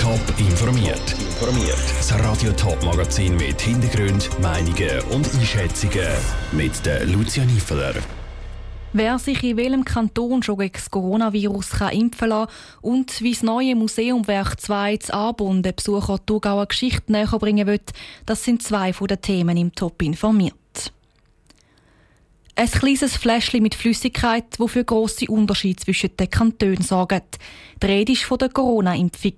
Top informiert. Informiert. Das Radio Top Magazin mit Hintergrund, Meinungen und Einschätzungen mit der Lucia Niefeler. Wer sich in welchem Kanton schon gegen das Coronavirus kann impfen lassen und wie das neue Museum Werk 2 zu Arbon den Besucher die Thurgauer Geschichte näher bringen wird, das sind zwei von den Themen im Top informiert. Ein kleines Fläschchen mit Flüssigkeit, das für grosse Unterschiede zwischen den Kantonen sorgt. Die Rede ist von der Corona-Impfung.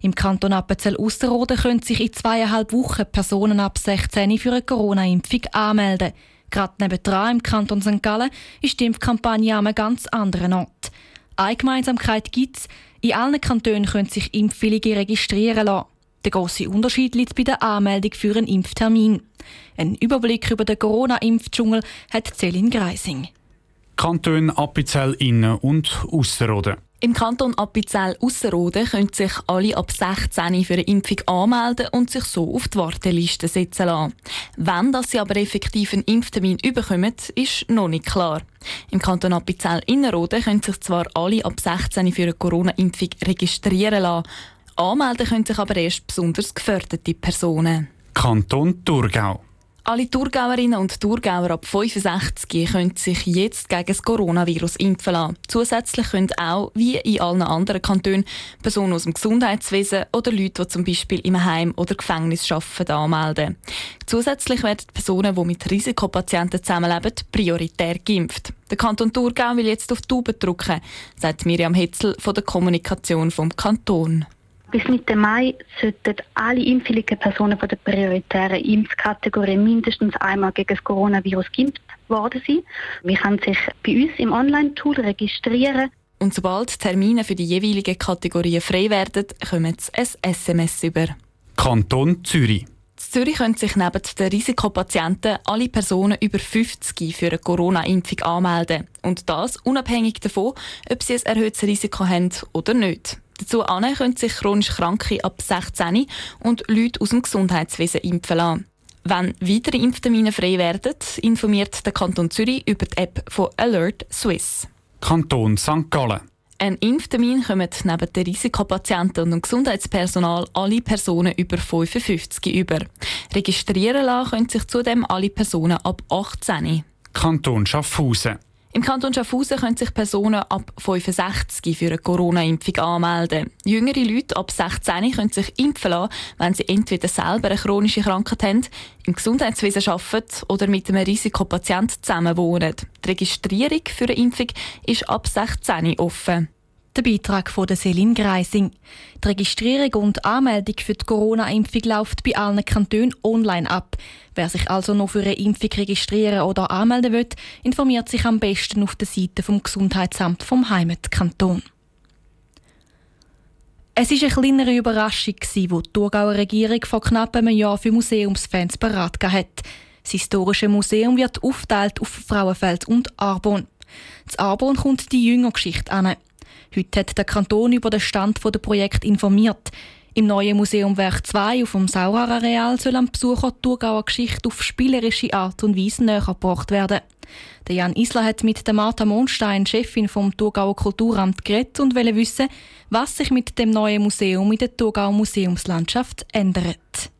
Im Kanton Appenzell-Ausserrhoden können sich in zweieinhalb Wochen Personen ab 16 für eine Corona-Impfung anmelden. Gerade nebenan im Kanton St. Gallen ist die Impfkampagne an einem ganz anderen Ort. Eine Gemeinsamkeit gibt es, in allen Kantonen können sich Impfwillige registrieren lassen. Der grosse Unterschied liegt bei der Anmeldung für einen Impftermin. Ein Überblick über den Corona-Impfdschungel hat Celine Greising. Kanton Appenzell Innen und Ausserrhoden. Im Kanton Appenzell-Ausserrhoden können sich alle ab 16 für eine Impfung anmelden und sich so auf die Warteliste setzen lassen. Wenn dass sie aber effektiv einen Impftermin überkommen, ist noch nicht klar. Im Kanton Appenzell-Innerrhoden können sich zwar alle ab 16 für eine Corona-Impfung registrieren lassen, anmelden können sich aber erst besonders geförderte Personen. Kanton Thurgau. Alle Thurgauerinnen und Thurgauer ab 65 können sich jetzt gegen das Coronavirus impfen lassen. Zusätzlich können auch, wie in allen anderen Kantonen, Personen aus dem Gesundheitswesen oder Leute, die zum Beispiel im Heim oder Gefängnis arbeiten, anmelden. Zusätzlich werden Personen, die mit Risikopatienten zusammenleben, prioritär geimpft. Der Kanton Thurgau will jetzt auf die Tube drücken, sagt Miriam Hetzel von der Kommunikation vom Kanton. Bis Mitte Mai sollten alle impfwilligen Personen von der prioritären Impfkategorie mindestens einmal gegen das Coronavirus geimpft worden sein. Man kann sich bei uns im Online-Tool registrieren. Und sobald Termine für die jeweiligen Kategorien frei werden, kommen sie ein SMS über. Kanton Zürich. In Zürich können sich neben den Risikopatienten alle Personen über 50 für eine Corona-Impfung anmelden. Und das unabhängig davon, ob sie ein erhöhtes Risiko haben oder nicht. Dazu können sich chronisch Kranke ab 16 und Leute aus dem Gesundheitswesen impfen lassen. Wenn weitere Impftermine frei werden, informiert der Kanton Zürich über die App von Alert Swiss. Kanton St. Gallen. Ein Impftermin kommen neben den Risikopatienten und dem Gesundheitspersonal alle Personen über 55 über. Registrieren lassen können sich zudem alle Personen ab 18. Kanton Schaffhausen. Im Kanton Schaffhausen können sich Personen ab 65 für eine Corona-Impfung anmelden. Jüngere Leute ab 16 können sich impfen lassen, wenn sie entweder selber eine chronische Krankheit haben, im Gesundheitswesen arbeiten oder mit einem Risikopatient zusammenwohnen. Die Registrierung für eine Impfung ist ab 16 offen. Der Beitrag von der Selin Greising. Die Registrierung und Anmeldung für die Corona-Impfung läuft bei allen Kantonen online ab. Wer sich also noch für eine Impfung registrieren oder anmelden will, informiert sich am besten auf der Seite vom Gesundheitsamt vom Heimatkanton. Es war eine kleinere Überraschung, die die Thurgauer Regierung vor knapp einem Jahr für Museumsfans parat hat. Das historische Museum wird aufgeteilt auf Frauenfeld und Arbon. Das Arbon kommt die Jüngergeschichte an. Heute hat der Kanton über den Stand des Projekts informiert. Im neuen Museum Werk 2 auf dem Saurareal soll am Besucher die Thurgauer Geschichte auf spielerische Art und Weise näher gebracht werden. Der Jan Isler hat mit der Martha Mondstein, Chefin vom Thurgauer Kulturamt, geredet und wollte wissen, was sich mit dem neuen Museum in der Thurgauer Museumslandschaft ändert.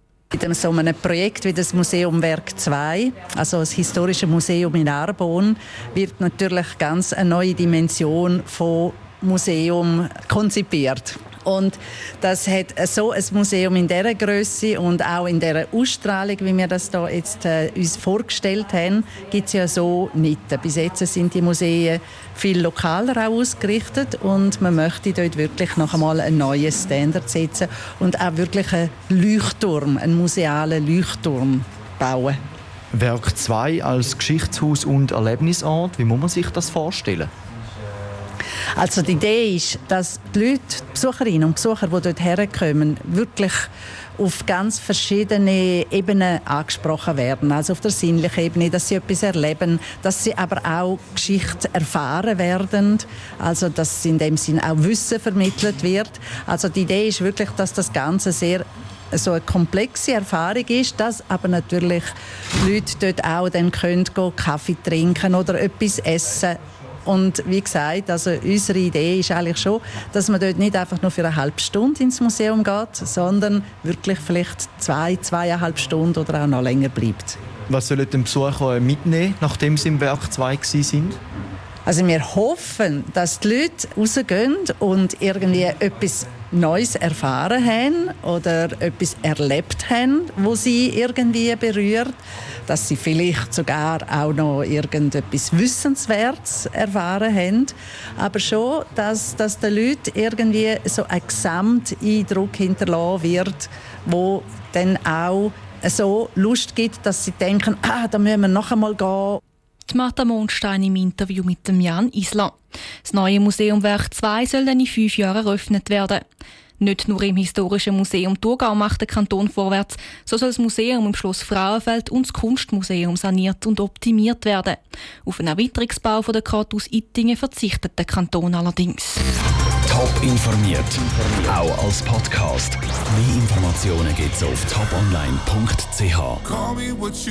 In so einem Projekt wie das Museum Werk 2, also das historische Museum in Arbon, wird natürlich ganz eine neue Dimension von Museum konzipiert. Und das hat so ein Museum in dieser Größe und auch in dieser Ausstrahlung, wie wir das da jetzt äh, uns vorgestellt haben, gibt es ja so nicht. Bis jetzt sind die Museen viel lokaler auch ausgerichtet und man möchte dort wirklich noch einmal einen neuen Standard setzen und auch wirklich einen Leuchtturm, einen musealen Leuchtturm bauen. Werk 2 als Geschichtshaus und Erlebnisort, wie muss man sich das vorstellen? Also die Idee ist, dass die Leute, die Besucherinnen und Besucher, die dort herkommen, wirklich auf ganz verschiedene Ebenen angesprochen werden. Also auf der sinnlichen Ebene, dass sie etwas erleben, dass sie aber auch Geschichte erfahren werden, also dass in dem Sinn auch Wissen vermittelt wird. Also die Idee ist wirklich, dass das Ganze sehr so eine komplexe Erfahrung ist, dass aber natürlich Leute dort auch dann können Kaffee trinken oder etwas essen Und wie gesagt, also unsere Idee ist eigentlich schon, dass man dort nicht einfach nur für eine halbe Stunde ins Museum geht, sondern wirklich vielleicht zwei, zweieinhalb Stunden oder auch noch länger bleibt. Was sollen die Besucher mitnehmen, nachdem sie im Werk 2 sind? Also wir hoffen, dass die Leute rausgehen und irgendwie etwas Neues erfahren haben oder etwas erlebt haben, wo sie irgendwie berührt, dass sie vielleicht sogar auch noch irgendetwas Wissenswertes erfahren haben, aber schon, dass, dass den Leuten irgendwie so ein Gesamteindruck hinterlassen wird, wo dann auch so Lust gibt, dass sie denken, ah, da müssen wir noch einmal gehen. Die Martha Mondstein im Interview mit dem Jan Isler. Das neue Museum Werk 2 soll dann in fünf Jahren eröffnet werden. Nicht nur im Historischen Museum Thurgau macht der Kanton vorwärts, so soll das Museum im Schloss Frauenfeld und das Kunstmuseum saniert und optimiert werden. Auf einen Erweiterungsbau von der Kratos Ittingen verzichtet der Kanton allerdings. Top informiert, auch als Podcast. Mehr Informationen gibt's auf toponline.ch.